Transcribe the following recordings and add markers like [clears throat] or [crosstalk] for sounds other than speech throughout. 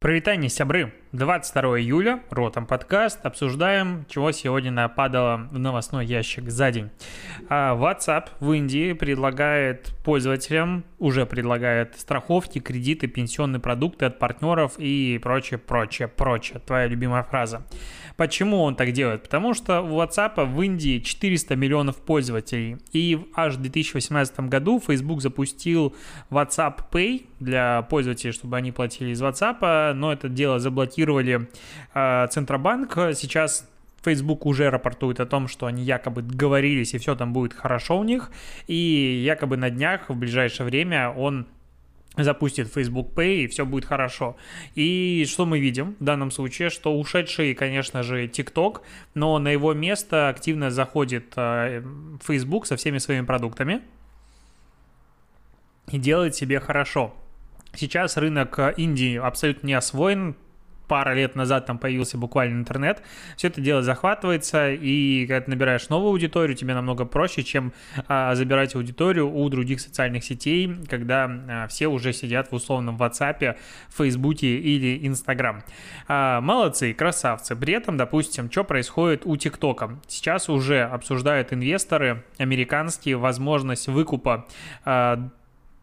Провитание, сябры! 22 июля, Ротом подкаст, обсуждаем, чего сегодня нападало в новостной ящик за день. А WhatsApp в Индии предлагает пользователям, уже предлагает страховки, кредиты, пенсионные продукты от партнеров и прочее, прочее, прочее. Твоя любимая фраза. Почему он так делает? Потому что у WhatsApp в Индии 400 миллионов пользователей. И аж в 2018 году Facebook запустил WhatsApp Pay для пользователей, чтобы они платили из WhatsApp, но это дело заблокировали э, Центробанк. Сейчас Facebook уже рапортует о том, что они якобы договорились и все там будет хорошо у них. И якобы на днях, в ближайшее время, он запустит Facebook Pay, и все будет хорошо. И что мы видим в данном случае? Что ушедший, конечно же, TikTok, но на его место активно заходит э, Facebook со всеми своими продуктами и делает себе хорошо. Сейчас рынок Индии абсолютно не освоен, пара лет назад там появился буквально интернет, все это дело захватывается, и когда ты набираешь новую аудиторию, тебе намного проще, чем а, забирать аудиторию у других социальных сетей, когда а, все уже сидят в условном WhatsApp, Фейсбуке или Instagram. А, молодцы, красавцы. При этом, допустим, что происходит у ТикТока? Сейчас уже обсуждают инвесторы американские возможность выкупа а,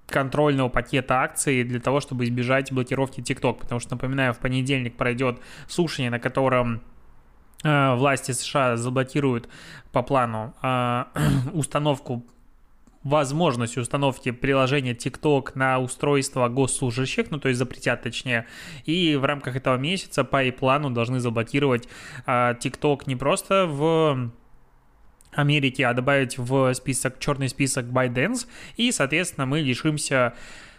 контрольного пакета акций для того, чтобы избежать блокировки TikTok. Потому что, напоминаю, в понедельник пройдет слушание, на котором э, власти США заблокируют по плану э, [clears throat] установку возможность установки приложения TikTok на устройство госслужащих, ну то есть запретят точнее, и в рамках этого месяца по и плану должны заблокировать э, TikTok не просто в Америки, а добавить в список, черный список ByteDance, и, соответственно, мы лишимся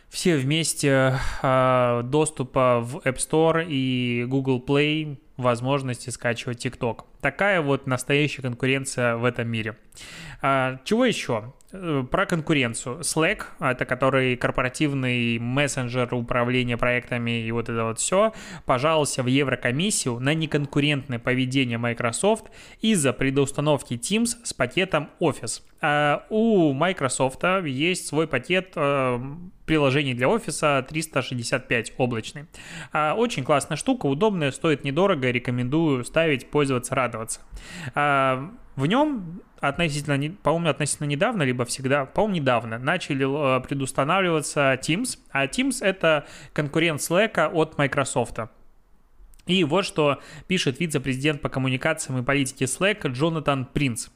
все вместе э, доступа в App Store и Google Play возможности скачивать TikTok. Такая вот настоящая конкуренция в этом мире. А, чего еще? Э, про конкуренцию. Slack, это который корпоративный мессенджер управления проектами и вот это вот все, пожаловался в Еврокомиссию на неконкурентное поведение Microsoft из-за предустановки Teams с пакетом Office. А у Microsoft есть свой пакет э, приложений для офиса 365 облачный. А, очень классная штука, удобная, стоит недорого, рекомендую ставить, пользоваться, радоваться. В нем относительно, по-моему, относительно недавно, либо всегда, по-моему, недавно начали э, предустанавливаться Teams, а Teams это конкурент Slack от Microsoft. И вот что пишет вице-президент по коммуникациям и политике Slack Джонатан Принц.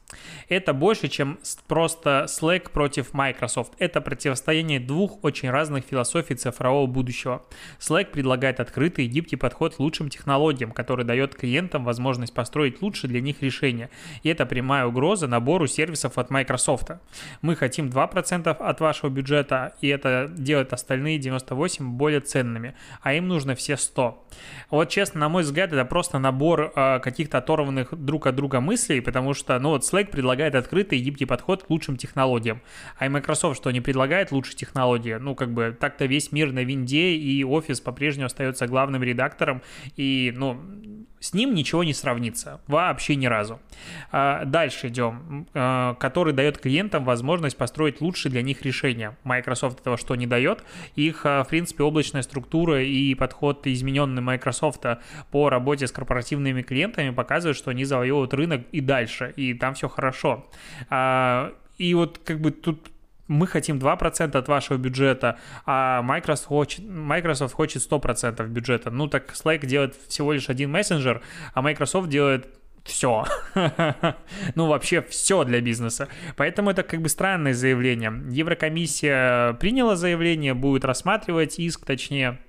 Это больше, чем просто Slack против Microsoft. Это противостояние двух очень разных философий цифрового будущего. Slack предлагает открытый и гибкий подход к лучшим технологиям, который дает клиентам возможность построить лучше для них решения. И это прямая угроза набору сервисов от Microsoft. Мы хотим 2% от вашего бюджета, и это делает остальные 98 более ценными, а им нужно все 100. Вот честно, на мой взгляд, это просто набор э, каких-то оторванных друг от друга мыслей, потому что, ну вот Slack предлагает открытый и гибкий подход к лучшим технологиям, а и Microsoft что не предлагает лучшие технологии? Ну, как бы так-то весь мир на винде, и офис по-прежнему остается главным редактором, и, ну, с ним ничего не сравнится, вообще ни разу. А, дальше идем, а, который дает клиентам возможность построить лучшие для них решения. Microsoft этого что не дает, их, а, в принципе, облачная структура и подход измененный Microsoft по работе с корпоративными клиентами показывают, что они завоевывают рынок и дальше, и там все хорошо. И вот как бы тут мы хотим 2% от вашего бюджета, а Microsoft хочет, Microsoft хочет 100% бюджета. Ну так Slack делает всего лишь один мессенджер, а Microsoft делает все. [laughs] ну, вообще все для бизнеса. Поэтому это как бы странное заявление. Еврокомиссия приняла заявление, будет рассматривать иск, точнее,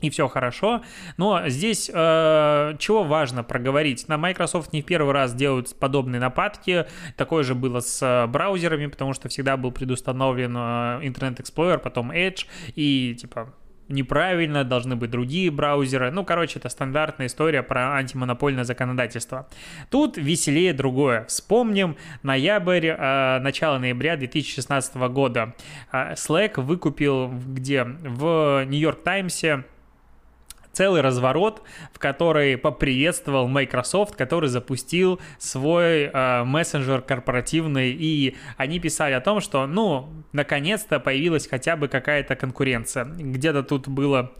и все хорошо. Но здесь э, чего важно проговорить? На Microsoft не в первый раз делают подобные нападки. Такое же было с э, браузерами, потому что всегда был предустановлен э, Internet Explorer, потом Edge, и типа неправильно, должны быть другие браузеры. Ну, короче, это стандартная история про антимонопольное законодательство. Тут веселее другое. Вспомним ноябрь, э, начало ноября 2016 года. Э, Slack выкупил где? В Нью-Йорк Таймсе целый разворот, в который поприветствовал Microsoft, который запустил свой э, мессенджер корпоративный, и они писали о том, что, ну, наконец-то появилась хотя бы какая-то конкуренция. Где-то тут было...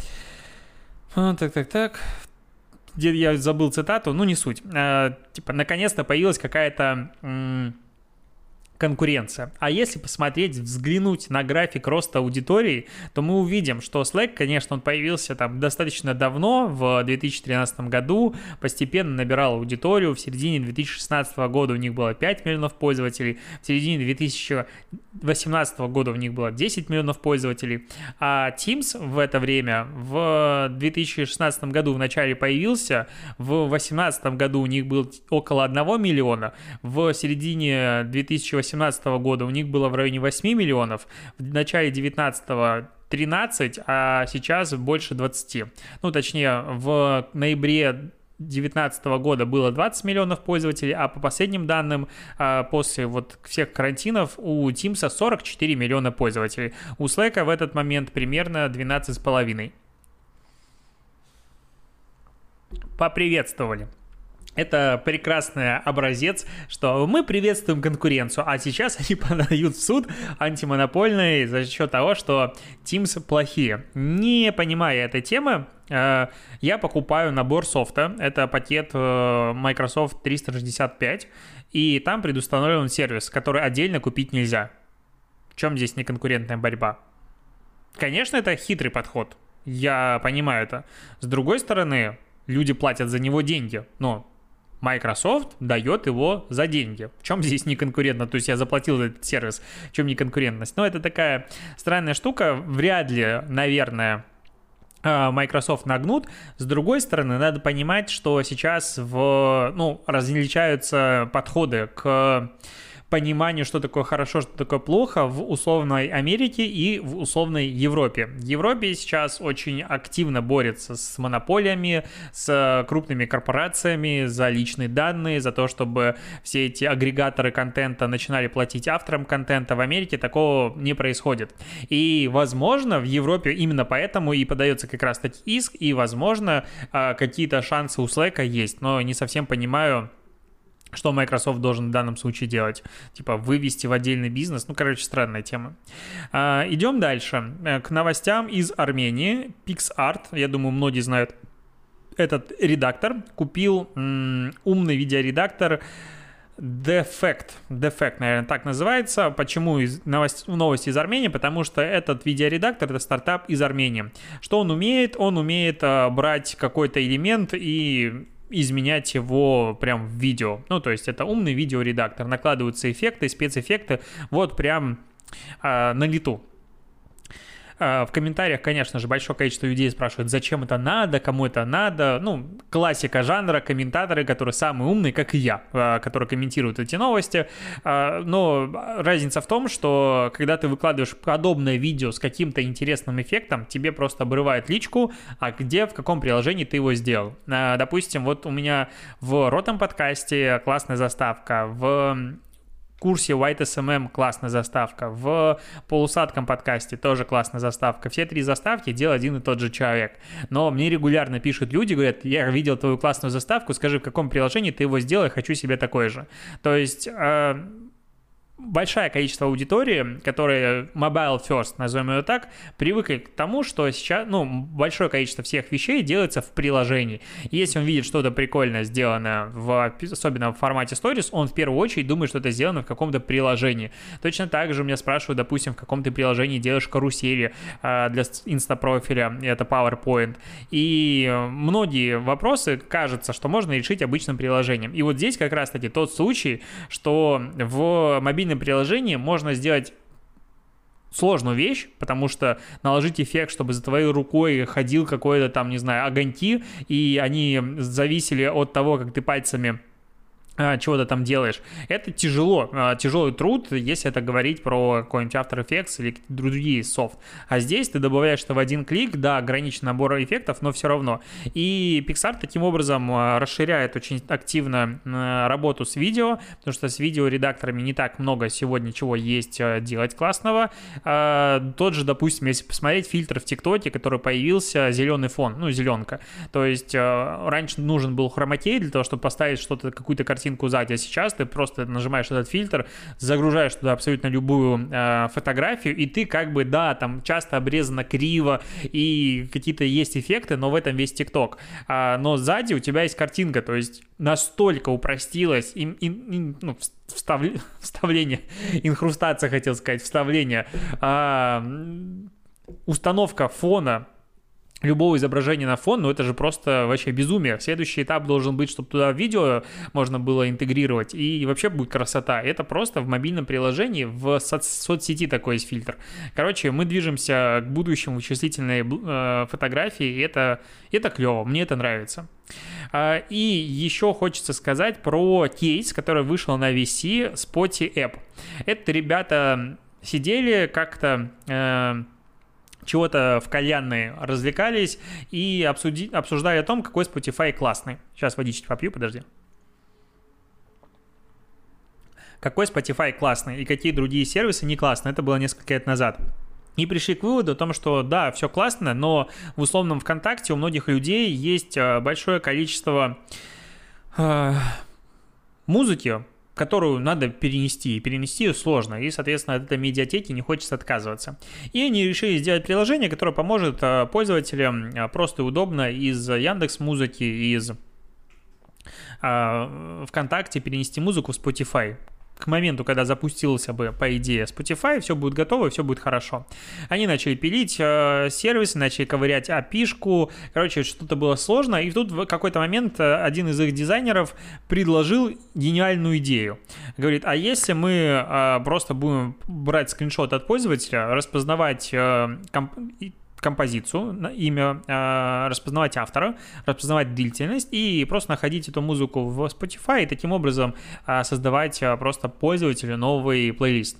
А, так, так, так. Где я забыл цитату, ну не суть. Э, типа, наконец-то появилась какая-то... М- конкуренция. А если посмотреть, взглянуть на график роста аудитории, то мы увидим, что Slack, конечно, он появился там достаточно давно, в 2013 году, постепенно набирал аудиторию, в середине 2016 года у них было 5 миллионов пользователей, в середине 2018 года у них было 10 миллионов пользователей, а Teams в это время в 2016 году в начале появился, в 2018 году у них был около 1 миллиона, в середине 2018 2018 года у них было в районе 8 миллионов, в начале 2019 13, а сейчас больше 20. Ну, точнее, в ноябре 2019 года было 20 миллионов пользователей, а по последним данным, а, после вот всех карантинов у Teams 44 миллиона пользователей. У Slack в этот момент примерно 12,5. Поприветствовали. Это прекрасный образец, что мы приветствуем конкуренцию, а сейчас они [laughs] подают в суд антимонопольный за счет того, что Teams плохие. Не понимая этой темы, э, я покупаю набор софта. Это пакет э, Microsoft 365, и там предустановлен сервис, который отдельно купить нельзя. В чем здесь неконкурентная борьба? Конечно, это хитрый подход. Я понимаю это. С другой стороны, люди платят за него деньги. Но Microsoft дает его за деньги. В чем здесь не конкурентно? То есть я заплатил за этот сервис, в чем не конкурентность? Но это такая странная штука. Вряд ли, наверное, а, Microsoft нагнут. С другой стороны, надо понимать, что сейчас в, ну, различаются подходы к пониманию, что такое хорошо, что такое плохо в условной Америке и в условной Европе. Европе сейчас очень активно борется с монополиями, с крупными корпорациями за личные данные, за то, чтобы все эти агрегаторы контента начинали платить авторам контента. В Америке такого не происходит. И, возможно, в Европе именно поэтому и подается как раз-таки иск, и, возможно, а, какие-то шансы у Slack есть, но не совсем понимаю, что Microsoft должен в данном случае делать? Типа вывести в отдельный бизнес? Ну, короче, странная тема. А, идем дальше. Э, к новостям из Армении. PixArt, я думаю, многие знают этот редактор. Купил м- умный видеоредактор Defect, Defect, наверное, так называется. Почему из новость, новости из Армении? Потому что этот видеоредактор это стартап из Армении. Что он умеет? Он умеет а, брать какой-то элемент и изменять его прям в видео. Ну, то есть это умный видеоредактор. Накладываются эффекты, спецэффекты вот прям э, на лету. А, в комментариях, конечно же, большое количество людей спрашивают, зачем это надо, кому это надо. Ну, классика жанра, комментаторы, которые самые умные, как и я, а, которые комментируют эти новости. А, но разница в том, что когда ты выкладываешь подобное видео с каким-то интересным эффектом, тебе просто обрывает личку, а где, в каком приложении ты его сделал. Допустим, вот у меня в ротом подкасте классная заставка, в курсе White SMM классная заставка, в полусадком подкасте тоже классная заставка. Все три заставки делал один и тот же человек. Но мне регулярно пишут люди, говорят, я видел твою классную заставку, скажи, в каком приложении ты его сделал, я хочу себе такой же. То есть э, большое количество аудитории, которая mobile first, назовем ее так, привыкли к тому, что сейчас, ну, большое количество всех вещей делается в приложении. Если он видит что-то прикольное сделано, в, особенно в формате stories, он в первую очередь думает, что это сделано в каком-то приложении. Точно так же меня спрашивают, допустим, в каком ты приложении делаешь карусели э, для инстапрофиля, это PowerPoint. И многие вопросы кажется, что можно решить обычным приложением. И вот здесь как раз-таки тот случай, что в мобильном мобильном приложении можно сделать сложную вещь, потому что наложить эффект, чтобы за твоей рукой ходил какой-то там, не знаю, огоньки, и они зависели от того, как ты пальцами чего ты там делаешь. Это тяжело, а, тяжелый труд, если это говорить про какой-нибудь After Effects или другие софт. А здесь ты добавляешь это в один клик, да, ограниченный набор эффектов, но все равно. И Pixar таким образом а, расширяет очень активно работу с видео, потому что с видеоредакторами не так много сегодня чего есть делать классного. Тот же, допустим, если посмотреть фильтр в ТикТоке, который появился, зеленый фон, ну, зеленка. То есть раньше нужен был хромакей для того, чтобы поставить что-то, какую-то картинку картинку сзади, а сейчас ты просто нажимаешь этот фильтр, загружаешь туда абсолютно любую э, фотографию, и ты как бы, да, там часто обрезано криво, и какие-то есть эффекты, но в этом весь ТикТок. А, но сзади у тебя есть картинка, то есть настолько упростилось им, им, им, ну, встав, [laughs] вставление, инхрустация, хотел сказать, вставление, а, установка фона любого изображения на фон, ну это же просто вообще безумие. Следующий этап должен быть, чтобы туда видео можно было интегрировать, и вообще будет красота. Это просто в мобильном приложении, в со- соцсети такой есть фильтр. Короче, мы движемся к будущему вычислительной э, фотографии, и это, это клево, мне это нравится. А, и еще хочется сказать про кейс, который вышел на VC Spotty App. Это ребята сидели как-то... Э, чего-то в кальянной развлекались и обсуди, обсуждали о том, какой Spotify классный. Сейчас водички попью, подожди. Какой Spotify классный и какие другие сервисы не классные. Это было несколько лет назад. И пришли к выводу о том, что да, все классно, но в условном ВКонтакте у многих людей есть э, большое количество э, музыки, которую надо перенести, и перенести ее сложно, и, соответственно, от этой медиатеки не хочется отказываться. И они решили сделать приложение, которое поможет э, пользователям э, просто и удобно из Яндекс Музыки, из э, ВКонтакте перенести музыку в Spotify к моменту, когда запустился бы, по идее, Spotify, все будет готово, все будет хорошо. Они начали пилить э, сервисы, начали ковырять API-шку, короче, что-то было сложно, и тут в какой-то момент э, один из их дизайнеров предложил гениальную идею. Говорит, а если мы э, просто будем брать скриншот от пользователя, распознавать э, комп- композицию, имя, а, распознавать автора, распознавать длительность и просто находить эту музыку в Spotify и таким образом а, создавать а, просто пользователю новый плейлист.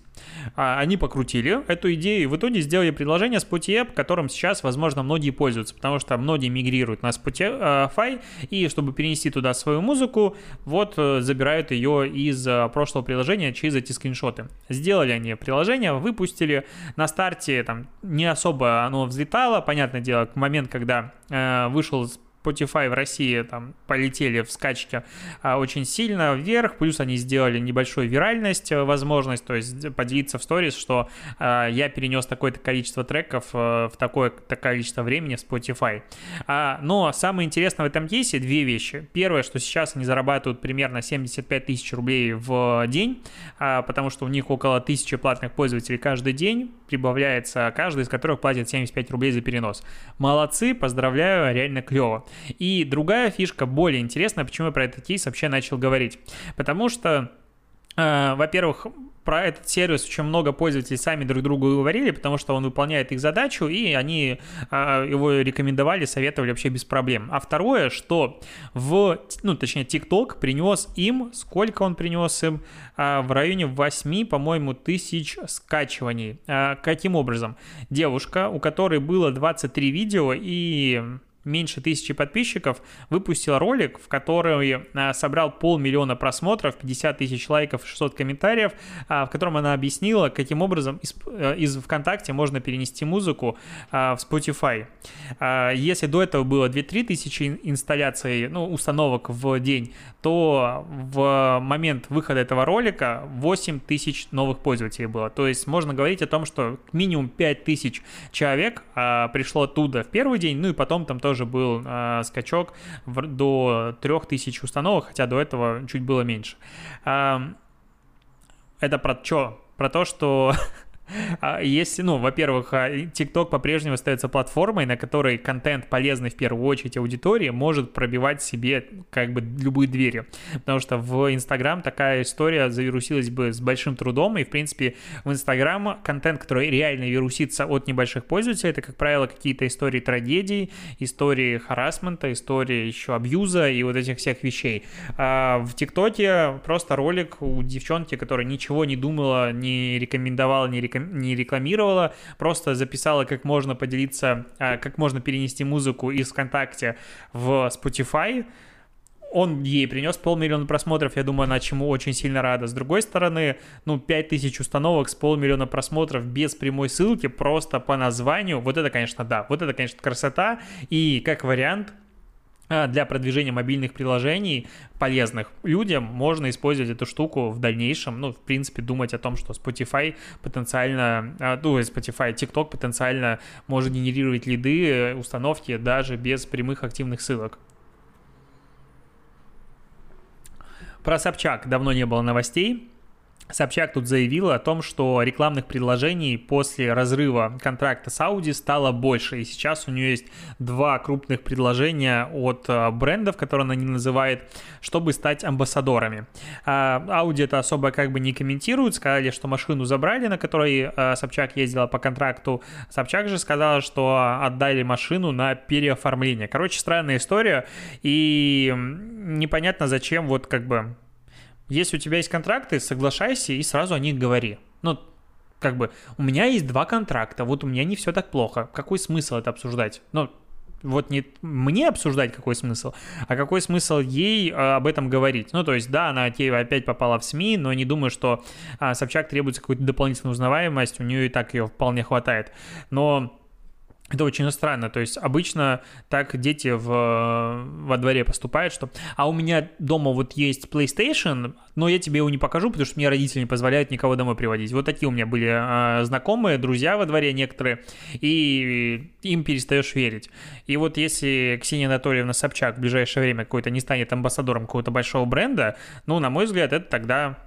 А, они покрутили эту идею и в итоге сделали предложение Spotify, которым сейчас, возможно, многие пользуются, потому что многие мигрируют на Spotify, и чтобы перенести туда свою музыку, вот э, забирают ее из э, прошлого приложения через эти скриншоты. Сделали они приложение, выпустили, на старте там не особо оно взлетало, понятное дело, к моменту, когда э, вышел Spotify в России там полетели в скачке а, очень сильно вверх, плюс они сделали небольшую виральность, э, возможность, то есть поделиться в сторис, что а, я перенес такое-то количество треков а, в такое-то количество времени в Spotify. А, но самое интересное в этом кейсе две вещи. Первое, что сейчас они зарабатывают примерно 75 тысяч рублей в день, а, потому что у них около тысячи платных пользователей каждый день, прибавляется каждый из которых платит 75 рублей за перенос. Молодцы, поздравляю, реально клево. И другая фишка, более интересная, почему я про этот кейс вообще начал говорить. Потому что э, во-первых, про этот сервис очень много пользователей сами друг другу говорили, потому что он выполняет их задачу, и они э, его рекомендовали, советовали вообще без проблем. А второе, что в, ну, точнее, TikTok принес им, сколько он принес им, э, в районе 8, по-моему, тысяч скачиваний. Каким образом? Девушка, у которой было 23 видео и меньше тысячи подписчиков, выпустил ролик, в который а, собрал полмиллиона просмотров, 50 тысяч лайков, 600 комментариев, а, в котором она объяснила, каким образом из, э, из ВКонтакте можно перенести музыку а, в Spotify. Если до этого было 2-3 тысячи инсталляций, ну, установок в день, то в момент выхода этого ролика 8 тысяч новых пользователей было. То есть можно говорить о том, что минимум 5 тысяч человек пришло оттуда в первый день, ну и потом там тоже тоже был э, скачок в, до 3000 установок, хотя до этого чуть было меньше. Э, это про что? Про то, что [laughs] если, ну, во-первых, TikTok а, по-прежнему остается платформой, на которой контент, полезный в первую очередь аудитории, может пробивать себе как бы любые двери. Потому что в Instagram такая история завирусилась бы с большим трудом, и, в принципе, в Instagram контент, который реально вирусится от небольших пользователей, это, как правило, какие-то истории трагедий, истории харасмента, истории еще абьюза и вот этих всех вещей. А в ТикТоке просто ролик у девчонки, которая ничего не думала, не рекомендовала, не, реком... не рекламировала, просто записала, как можно поделиться, а, как можно перенести музыку из ВКонтакте в Spotify, он ей принес полмиллиона просмотров, я думаю, она чему очень сильно рада. С другой стороны, ну, 5000 установок с полмиллиона просмотров без прямой ссылки, просто по названию, вот это, конечно, да, вот это, конечно, красота, и как вариант, для продвижения мобильных приложений полезных людям можно использовать эту штуку в дальнейшем. Ну, в принципе, думать о том, что Spotify потенциально, а, ну, Spotify, TikTok потенциально может генерировать лиды, установки даже без прямых активных ссылок. Про Собчак давно не было новостей. Собчак тут заявила о том, что рекламных предложений после разрыва контракта с Audi стало больше, и сейчас у нее есть два крупных предложения от э, брендов, которые она не называет, чтобы стать амбассадорами. А, Audi это особо как бы не комментируют, сказали, что машину забрали, на которой э, Собчак ездила по контракту. Собчак же сказала, что отдали машину на переоформление. Короче, странная история, и непонятно, зачем вот как бы если у тебя есть контракты, соглашайся и сразу о них говори. Ну, как бы, у меня есть два контракта, вот у меня не все так плохо. Какой смысл это обсуждать? Ну, вот не мне обсуждать какой смысл, а какой смысл ей а, об этом говорить. Ну, то есть, да, она опять попала в СМИ, но не думаю, что а, Собчак требуется какой-то дополнительной узнаваемость, у нее и так ее вполне хватает. Но это очень странно, то есть обычно так дети в, во дворе поступают, что «а у меня дома вот есть PlayStation, но я тебе его не покажу, потому что мне родители не позволяют никого домой приводить». Вот такие у меня были э, знакомые, друзья во дворе некоторые, и им перестаешь верить. И вот если Ксения Анатольевна Собчак в ближайшее время какой-то не станет амбассадором какого-то большого бренда, ну, на мой взгляд, это тогда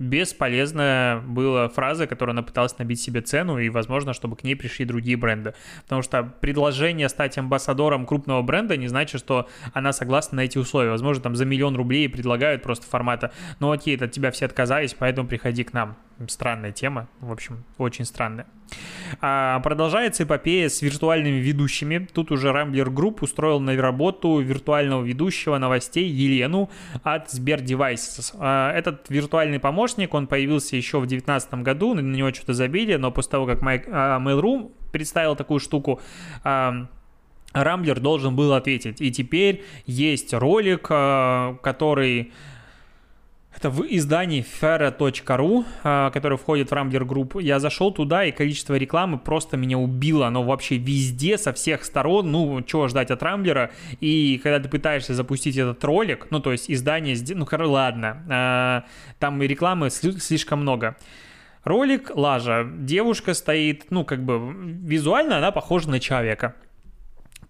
бесполезная была фраза, которую она пыталась набить себе цену, и, возможно, чтобы к ней пришли другие бренды. Потому что предложение стать амбассадором крупного бренда не значит, что она согласна на эти условия. Возможно, там за миллион рублей предлагают просто формата, ну окей, от тебя все отказались, поэтому приходи к нам. Странная тема, в общем, очень странная. А, продолжается эпопея с виртуальными ведущими. Тут уже Rambler Group устроил на работу виртуального ведущего новостей Елену от Сбер Devices. А, этот виртуальный помощник, он появился еще в 2019 году, на него что-то забили, но после того, как а, Mail.ru представил такую штуку, а, Рамблер должен был ответить. И теперь есть ролик, который это в издании fera.ru, а, который входит в Rambler Group. Я зашел туда, и количество рекламы просто меня убило. Оно вообще везде, со всех сторон. Ну, чего ждать от Рамблера? И когда ты пытаешься запустить этот ролик, ну, то есть издание... Ну, ладно, а, там рекламы слишком много. Ролик, лажа. Девушка стоит, ну, как бы визуально она похожа на человека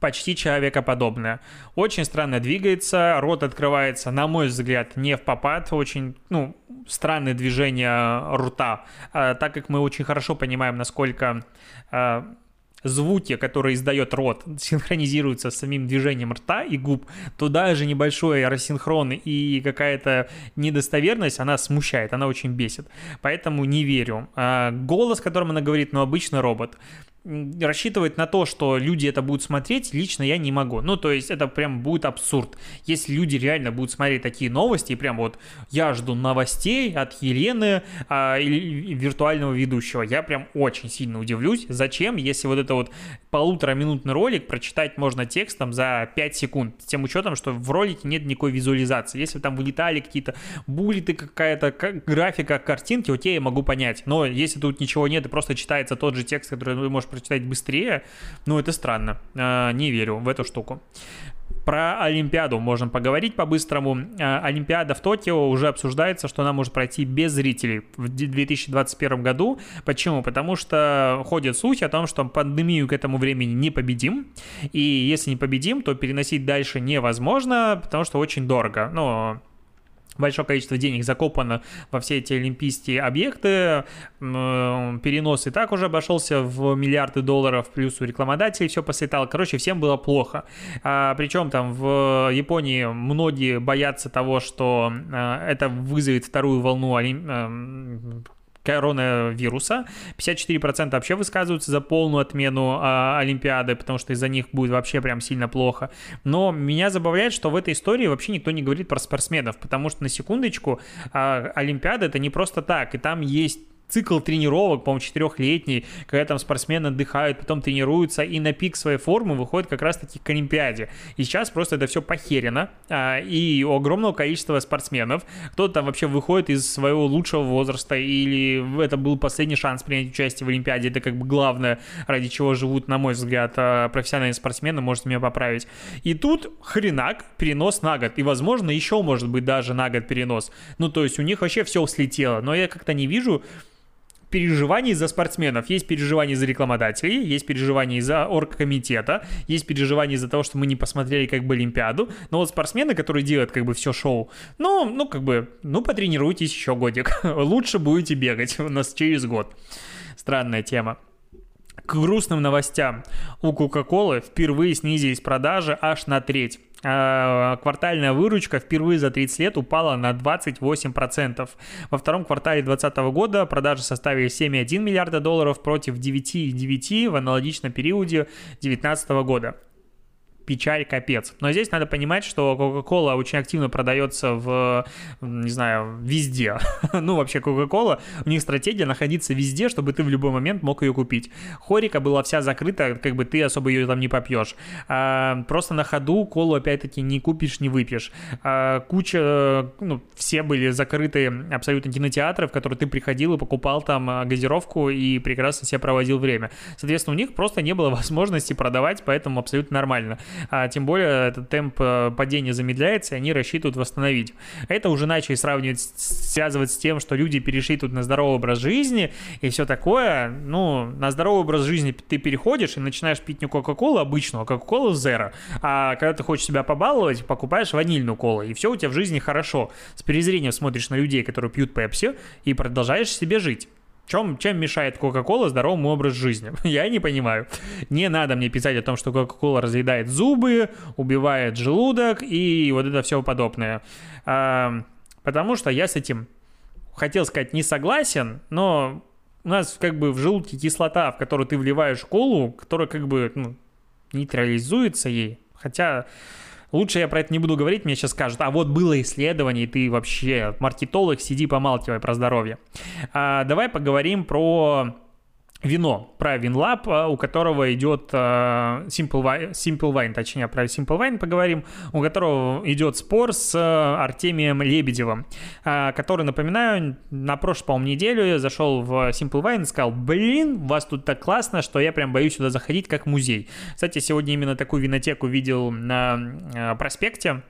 почти человекоподобная. Очень странно двигается, рот открывается, на мой взгляд, не в попад, очень, ну, странные движения рта, а, так как мы очень хорошо понимаем, насколько а, звуки, которые издает рот, синхронизируются с самим движением рта и губ, то даже небольшой рассинхрон и какая-то недостоверность, она смущает, она очень бесит. Поэтому не верю. А, голос, которым она говорит, ну, обычно робот рассчитывать на то, что люди это будут смотреть, лично я не могу. Ну, то есть это прям будет абсурд. Если люди реально будут смотреть такие новости, и прям вот я жду новостей от Елены а, или виртуального ведущего, я прям очень сильно удивлюсь, зачем, если вот это вот полутораминутный ролик прочитать можно текстом за 5 секунд, с тем учетом, что в ролике нет никакой визуализации. Если там вылетали какие-то буллеты, какая-то графика, картинки, окей, я могу понять. Но если тут ничего нет и просто читается тот же текст, который вы можете прочитать быстрее, ну, это странно. А, не верю в эту штуку. Про Олимпиаду можем поговорить по-быстрому. А, Олимпиада в Токио уже обсуждается, что она может пройти без зрителей в 2021 году. Почему? Потому что ходят слухи о том, что пандемию к этому времени не победим. И если не победим, то переносить дальше невозможно, потому что очень дорого. Но большое количество денег закопано во все эти олимпийские объекты, перенос и так уже обошелся в миллиарды долларов, плюс у рекламодателей все посветало. Короче, всем было плохо. А, причем там в Японии многие боятся того, что а, это вызовет вторую волну олимп коронавируса. 54% вообще высказываются за полную отмену а, Олимпиады, потому что из-за них будет вообще прям сильно плохо. Но меня забавляет, что в этой истории вообще никто не говорит про спортсменов, потому что на секундочку а, Олимпиада это не просто так, и там есть цикл тренировок, по-моему, четырехлетний, когда там спортсмены отдыхают, потом тренируются и на пик своей формы выходят как раз-таки к Олимпиаде. И сейчас просто это все похерено, а, и у огромного количества спортсменов, кто-то там вообще выходит из своего лучшего возраста, или это был последний шанс принять участие в Олимпиаде, это как бы главное, ради чего живут, на мой взгляд, а, профессиональные спортсмены, можете меня поправить. И тут хренак, перенос на год, и, возможно, еще может быть даже на год перенос. Ну, то есть у них вообще все слетело, но я как-то не вижу, переживаний за спортсменов. Есть переживания за рекламодателей, есть переживания за оргкомитета, есть переживания из-за того, что мы не посмотрели как бы Олимпиаду. Но вот спортсмены, которые делают как бы все шоу, ну, ну как бы, ну потренируйтесь еще годик. [laughs] Лучше будете бегать у нас через год. Странная тема. К грустным новостям. У Кока-Колы впервые снизились продажи аж на треть. А, квартальная выручка впервые за 30 лет упала на 28%. Во втором квартале 2020 года продажи составили 7,1 миллиарда долларов против 9,9 в аналогичном периоде 2019 года печаль, капец. Но здесь надо понимать, что Coca-Cola очень активно продается в, не знаю, везде. [laughs] ну, вообще, Coca-Cola, у них стратегия находиться везде, чтобы ты в любой момент мог ее купить. Хорика была вся закрыта, как бы ты особо ее там не попьешь. А, просто на ходу колу, опять-таки, не купишь, не выпьешь. А, куча, ну, все были закрыты абсолютно кинотеатры, в которые ты приходил и покупал там а, газировку и прекрасно себе проводил время. Соответственно, у них просто не было [laughs] возможности продавать, поэтому абсолютно нормально а тем более этот темп э, падения замедляется, и они рассчитывают восстановить. Это уже начали сравнивать, связывать с тем, что люди перешли тут на здоровый образ жизни и все такое. Ну, на здоровый образ жизни ты переходишь и начинаешь пить не Кока-Колу обычную, а Кока-Колу Zero. А когда ты хочешь себя побаловать, покупаешь ванильную колу, и все у тебя в жизни хорошо. С презрением смотришь на людей, которые пьют пепси, и продолжаешь себе жить. Чем, чем мешает Кока-Кола здоровому образу жизни? [laughs] Я не понимаю. Не надо мне писать о том, что Кока-Кола разъедает зубы, убивает желудок и вот это все подобное. А, потому что я с этим, хотел сказать, не согласен, но у нас как бы в желудке кислота, в которую ты вливаешь колу, которая как бы ну, нейтрализуется ей. Хотя Лучше я про это не буду говорить, мне сейчас скажут, а вот было исследование, и ты вообще маркетолог, сиди помалкивай про здоровье. А, давай поговорим про вино, про Винлаб, а, у которого идет uh, Simple, Wine, Simple Wine, точнее, про Simple Wine поговорим, у которого идет спор с uh, Артемием Лебедевым, который, напоминаю, на прошлой, по-моему, неделю зашел в Simple Wine и сказал, блин, у вас тут так классно, что я прям боюсь сюда заходить как музей. Кстати, сегодня именно такую винотеку видел на проспекте,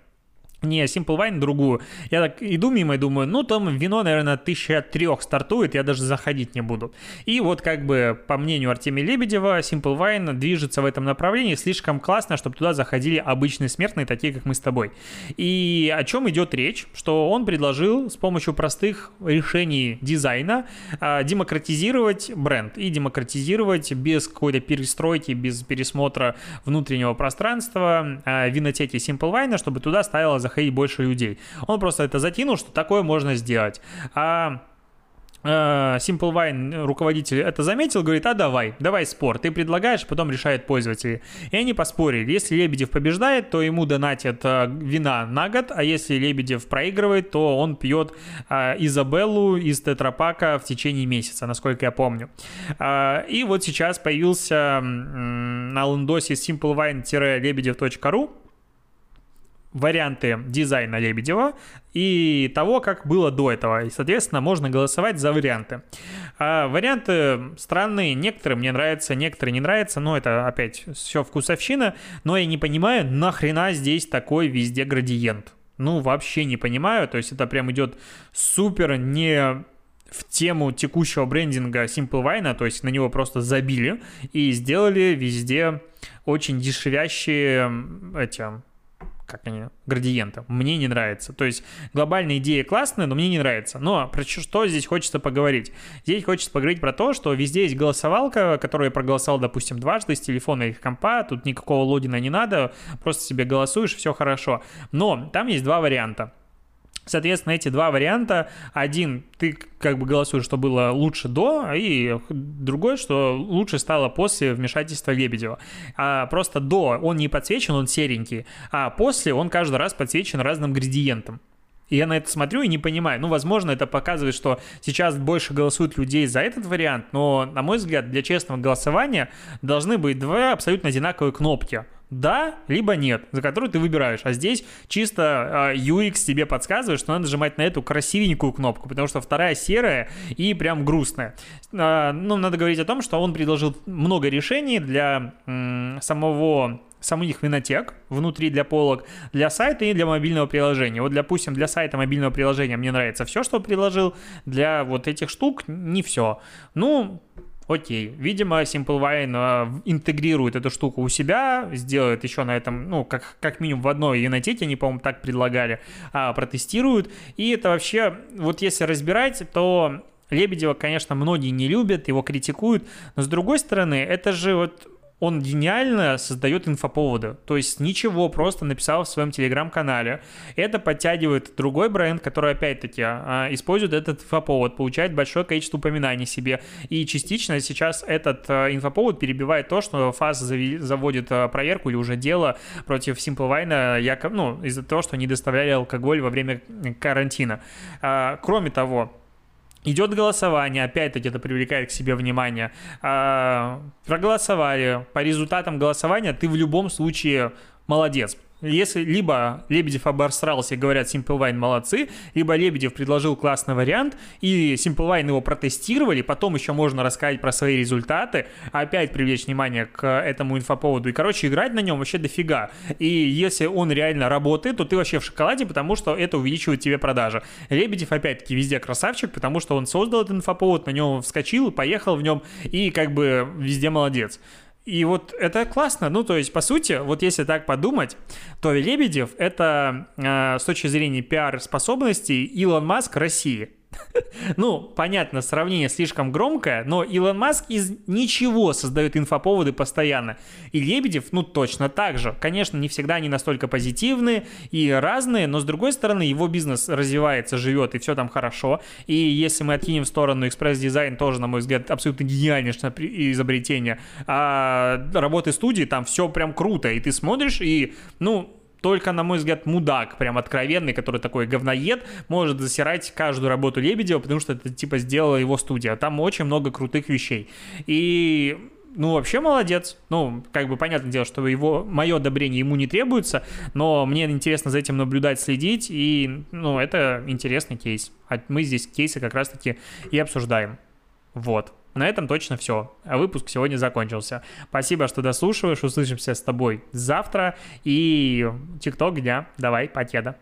не Simple Wine, другую. Я так иду мимо и думаю, ну там вино, наверное, тысяча трех стартует, я даже заходить не буду. И вот как бы по мнению Артемия Лебедева, Simple Wine движется в этом направлении слишком классно, чтобы туда заходили обычные смертные, такие как мы с тобой. И о чем идет речь? Что он предложил с помощью простых решений дизайна а, демократизировать бренд и демократизировать без какой-то перестройки, без пересмотра внутреннего пространства а, винотеки Simple Wine, чтобы туда ставила заходить больше людей. Он просто это затянул, что такое можно сделать. А э, Simple Wine руководитель это заметил, говорит, а давай, давай спор, ты предлагаешь, потом решает пользователи. И они поспорили, если Лебедев побеждает, то ему донатят э, вина на год, а если Лебедев проигрывает, то он пьет э, Изабеллу из Тетрапака в течение месяца, насколько я помню. И вот сейчас появился на лендосе simplewine-lebedev.ru варианты дизайна Лебедева и того, как было до этого. И, соответственно, можно голосовать за варианты. А варианты странные, некоторые мне нравятся, некоторые не нравятся, но это опять все вкусовщина, но я не понимаю, нахрена здесь такой везде градиент. Ну, вообще не понимаю, то есть это прям идет супер не в тему текущего брендинга Simple Wine, то есть на него просто забили и сделали везде очень дешевящие эти как они, градиента. Мне не нравится. То есть глобальная идея классная, но мне не нравится. Но про что здесь хочется поговорить? Здесь хочется поговорить про то, что везде есть голосовалка, которую я проголосовал, допустим, дважды с телефона или компа, тут никакого логина не надо, просто себе голосуешь, все хорошо. Но там есть два варианта. Соответственно, эти два варианта. Один, ты как бы голосуешь, что было лучше до, и другой, что лучше стало после вмешательства Лебедева. А просто до он не подсвечен, он серенький, а после он каждый раз подсвечен разным градиентом. И я на это смотрю и не понимаю. Ну, возможно, это показывает, что сейчас больше голосуют людей за этот вариант, но, на мой взгляд, для честного голосования должны быть два абсолютно одинаковые кнопки – да, либо нет, за которую ты выбираешь. А здесь чисто UX тебе подсказывает, что надо нажимать на эту красивенькую кнопку, потому что вторая серая и прям грустная. Э, ну, надо говорить о том, что он предложил много решений для самого самих винотек внутри для полок, для сайта и для мобильного приложения. Вот, допустим, для сайта мобильного приложения мне нравится все, что предложил, для вот этих штук не все. Ну, Окей, видимо, SimpleWine э, интегрирует эту штуку у себя, сделает еще на этом, ну, как, как минимум в одной Unity, они, по-моему, так предлагали, а, протестируют. И это вообще, вот если разбирать, то Лебедева, конечно, многие не любят, его критикуют, но с другой стороны, это же вот он гениально создает инфоповоды. То есть ничего, просто написал в своем телеграм-канале. Это подтягивает другой бренд, который, опять-таки, а, использует этот инфоповод, получает большое количество упоминаний себе. И частично сейчас этот а, инфоповод перебивает то, что ФАС заводит а, проверку или уже дело против Simplewine, якобы, ну, из-за того, что они доставляли алкоголь во время карантина. Кроме того, Идет голосование, опять-таки это привлекает к себе внимание. А, проголосовали. По результатам голосования ты в любом случае молодец. Если либо Лебедев обосрался и говорят Simplewine молодцы, либо Лебедев предложил классный вариант, и Simplewine его протестировали, потом еще можно рассказать про свои результаты, опять привлечь внимание к этому инфоповоду, и, короче, играть на нем вообще дофига. И если он реально работает, то ты вообще в шоколаде, потому что это увеличивает тебе продажи. Лебедев, опять-таки, везде красавчик, потому что он создал этот инфоповод, на нем вскочил, поехал в нем, и как бы везде молодец. И вот это классно. Ну, то есть, по сути, вот если так подумать, то Лебедев — это э, с точки зрения пиар-способностей Илон Маск России. [laughs] Ну, понятно, сравнение слишком громкое, но Илон Маск из ничего создает инфоповоды постоянно. И Лебедев, ну, точно так же. Конечно, не всегда они настолько позитивные и разные, но, с другой стороны, его бизнес развивается, живет, и все там хорошо. И если мы откинем в сторону экспресс-дизайн, тоже, на мой взгляд, абсолютно гениальное изобретение, а работы студии, там все прям круто, и ты смотришь, и, ну, только, на мой взгляд, мудак, прям откровенный, который такой говноед, может засирать каждую работу Лебедева, потому что это, типа, сделала его студия. Там очень много крутых вещей. И ну, вообще молодец. Ну, как бы понятное дело, что его, мое одобрение ему не требуется, но мне интересно за этим наблюдать, следить, и, ну, это интересный кейс. А мы здесь кейсы как раз-таки и обсуждаем. Вот. На этом точно все. А выпуск сегодня закончился. Спасибо, что дослушиваешь. Услышимся с тобой завтра. И ТикТок дня. Давай, покеда.